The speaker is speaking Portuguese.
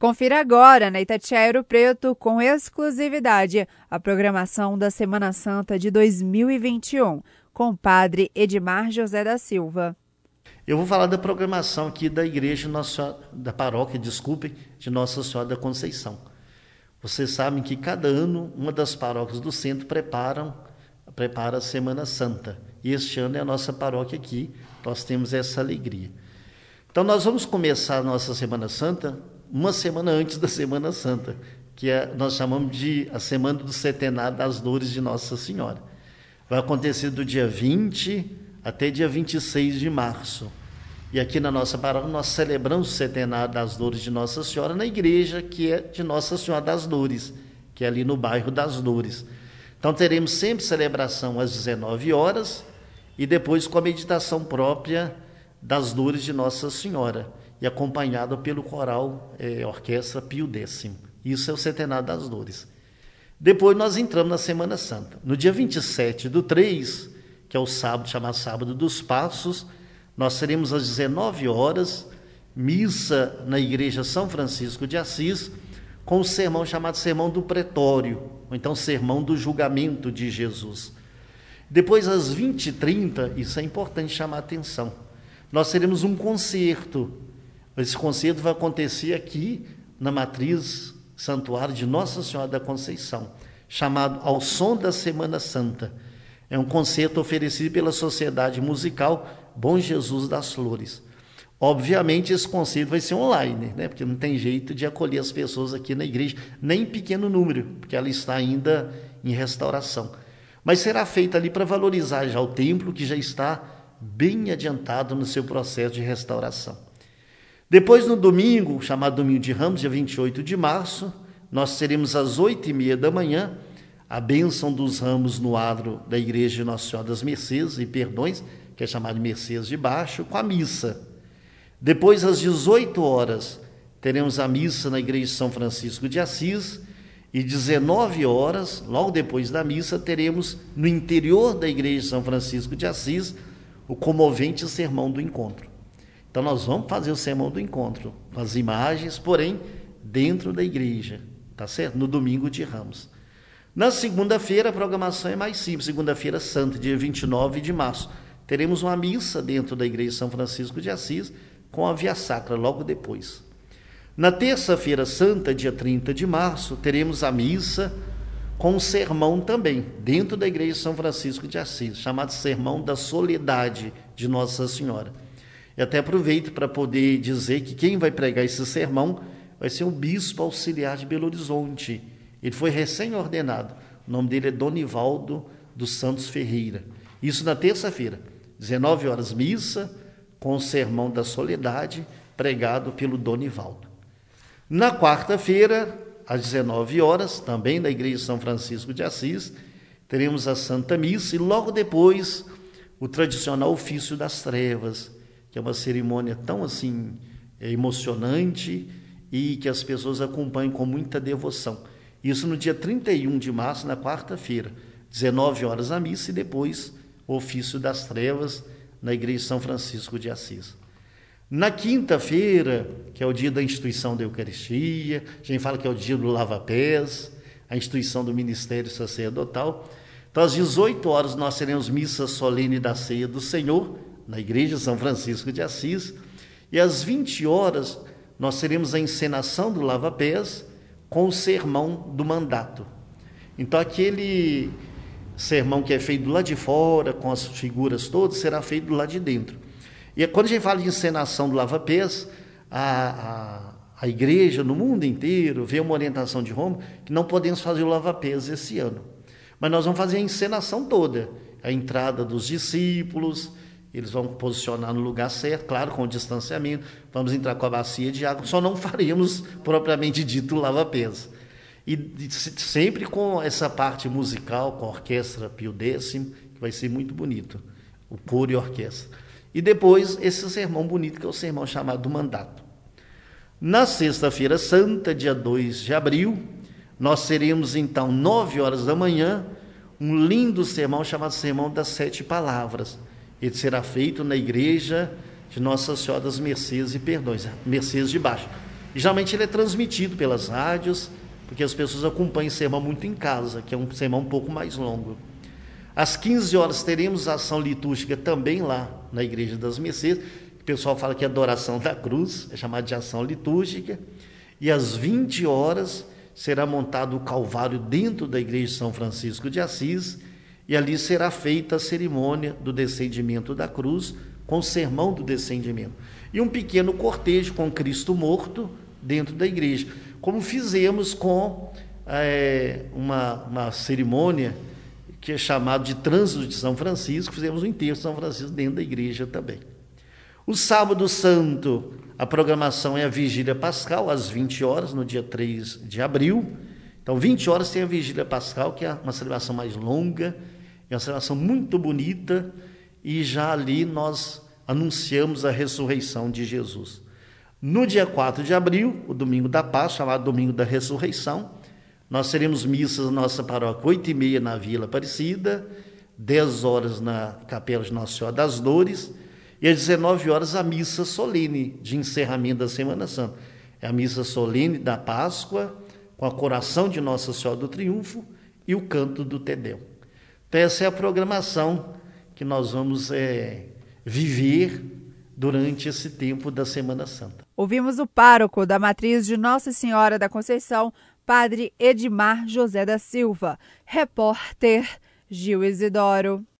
Confira agora na Itatiaia Preto, com exclusividade, a programação da Semana Santa de 2021, com o padre Edmar José da Silva. Eu vou falar da programação aqui da igreja, Nossa, da paróquia, desculpe, de Nossa Senhora da Conceição. Vocês sabem que cada ano uma das paróquias do centro preparam, prepara a Semana Santa. E este ano é a nossa paróquia aqui, nós temos essa alegria. Então nós vamos começar a nossa Semana Santa uma semana antes da Semana Santa, que é, nós chamamos de a Semana do Centenário das Dores de Nossa Senhora. Vai acontecer do dia 20 até dia 26 de março. E aqui na nossa paróquia nós celebramos o centenário das dores de Nossa Senhora na igreja que é de Nossa Senhora das Dores, que é ali no bairro das Dores. Então teremos sempre celebração às 19 horas e depois com a meditação própria das dores de Nossa Senhora e acompanhada pelo coral é, Orquestra Pio X. Isso é o Centenário das Dores. Depois nós entramos na Semana Santa. No dia 27 do 3, que é o sábado, chamado Sábado dos Passos, nós teremos às 19 horas missa na Igreja São Francisco de Assis, com o sermão chamado Sermão do Pretório, ou então Sermão do Julgamento de Jesus. Depois, às 20h30, isso é importante chamar a atenção, nós teremos um concerto esse concerto vai acontecer aqui na matriz santuário de Nossa Senhora da Conceição, chamado Ao Som da Semana Santa. É um concerto oferecido pela Sociedade Musical Bom Jesus das Flores. Obviamente, esse concerto vai ser online, né? porque não tem jeito de acolher as pessoas aqui na igreja, nem em pequeno número, porque ela está ainda em restauração. Mas será feita ali para valorizar já o templo, que já está bem adiantado no seu processo de restauração. Depois, no domingo, chamado Domingo de Ramos, dia 28 de março, nós teremos às oito e meia da manhã a bênção dos ramos no adro da Igreja de Nossa Senhora das Mercês e Perdões, que é chamado de Mercês de Baixo, com a missa. Depois, às 18 horas, teremos a missa na Igreja de São Francisco de Assis, e 19 horas, logo depois da missa, teremos no interior da Igreja de São Francisco de Assis o comovente Sermão do Encontro. Então nós vamos fazer o sermão do encontro com as imagens, porém dentro da igreja, tá certo? No domingo de Ramos. Na segunda-feira a programação é mais simples, segunda-feira santa, dia 29 de março. Teremos uma missa dentro da igreja São Francisco de Assis com a via sacra logo depois. Na terça-feira santa, dia 30 de março, teremos a missa com o sermão também, dentro da igreja São Francisco de Assis, chamado Sermão da Soledade de Nossa Senhora. E até aproveito para poder dizer que quem vai pregar esse sermão vai ser o bispo auxiliar de Belo Horizonte. Ele foi recém-ordenado. O nome dele é Donivaldo dos Santos Ferreira. Isso na terça-feira, 19 horas, missa com o sermão da soledade, pregado pelo Donivaldo. Na quarta-feira, às 19 horas, também na Igreja de São Francisco de Assis, teremos a Santa Missa e logo depois o tradicional ofício das trevas, que é uma cerimônia tão assim é, emocionante e que as pessoas acompanham com muita devoção. Isso no dia 31 de março, na quarta-feira, 19 horas a missa e depois o ofício das trevas na igreja São Francisco de Assis. Na quinta-feira, que é o dia da instituição da Eucaristia, a gente fala que é o dia do lava-pés, a instituição do ministério sacerdotal. Então, às 18 horas, nós teremos missa solene da ceia do Senhor, na Igreja São Francisco de Assis, e às 20 horas nós teremos a encenação do lava-pés com o sermão do mandato. Então aquele sermão que é feito lado de fora, com as figuras todas, será feito lado de dentro. E quando a gente fala de encenação do lava-pés, a, a, a, igreja no mundo inteiro vê uma orientação de Roma que não podemos fazer o lava-pés esse ano. Mas nós vamos fazer a encenação toda, a entrada dos discípulos, eles vão posicionar no lugar certo, claro, com o distanciamento. Vamos entrar com a bacia de água, só não faremos propriamente dito lava-pés. E sempre com essa parte musical, com a orquestra Pio X, que vai ser muito bonito, o coro e a orquestra. E depois esse sermão bonito, que é o sermão chamado do mandato. Na sexta-feira santa, dia 2 de abril, nós teremos então, nove horas da manhã, um lindo sermão chamado Sermão das Sete Palavras ele será feito na igreja de Nossa Senhora das Mercês e Perdões, Mercês de Baixo. E geralmente ele é transmitido pelas rádios, porque as pessoas acompanham o sermão muito em casa, que é um sermão um pouco mais longo. Às 15 horas teremos ação litúrgica também lá na Igreja das Mercês. O pessoal fala que é adoração da cruz, é chamada de ação litúrgica. E às 20 horas será montado o Calvário dentro da Igreja de São Francisco de Assis, e ali será feita a cerimônia do descendimento da cruz, com o sermão do descendimento. E um pequeno cortejo com Cristo morto dentro da igreja, como fizemos com é, uma, uma cerimônia que é chamada de Trânsito de São Francisco, fizemos o enterro de São Francisco dentro da igreja também. O sábado santo, a programação é a vigília pascal, às 20 horas, no dia 3 de abril. Então, 20 horas tem a vigília pascal, que é uma celebração mais longa, é uma celebração muito bonita, e já ali nós anunciamos a ressurreição de Jesus. No dia 4 de abril, o domingo da Páscoa, chamado Domingo da Ressurreição, nós teremos missas na nossa paróquia, 8 e meia na Vila Aparecida, 10 horas na Capela de Nossa Senhora das Dores, e às 19 horas a missa solene de encerramento da Semana Santa. É a missa solene da Páscoa, com a coração de Nossa Senhora do Triunfo e o canto do Tedeu. Então, essa é a programação que nós vamos é, viver durante esse tempo da Semana Santa. Ouvimos o pároco da matriz de Nossa Senhora da Conceição, Padre Edmar José da Silva. Repórter Gil Isidoro.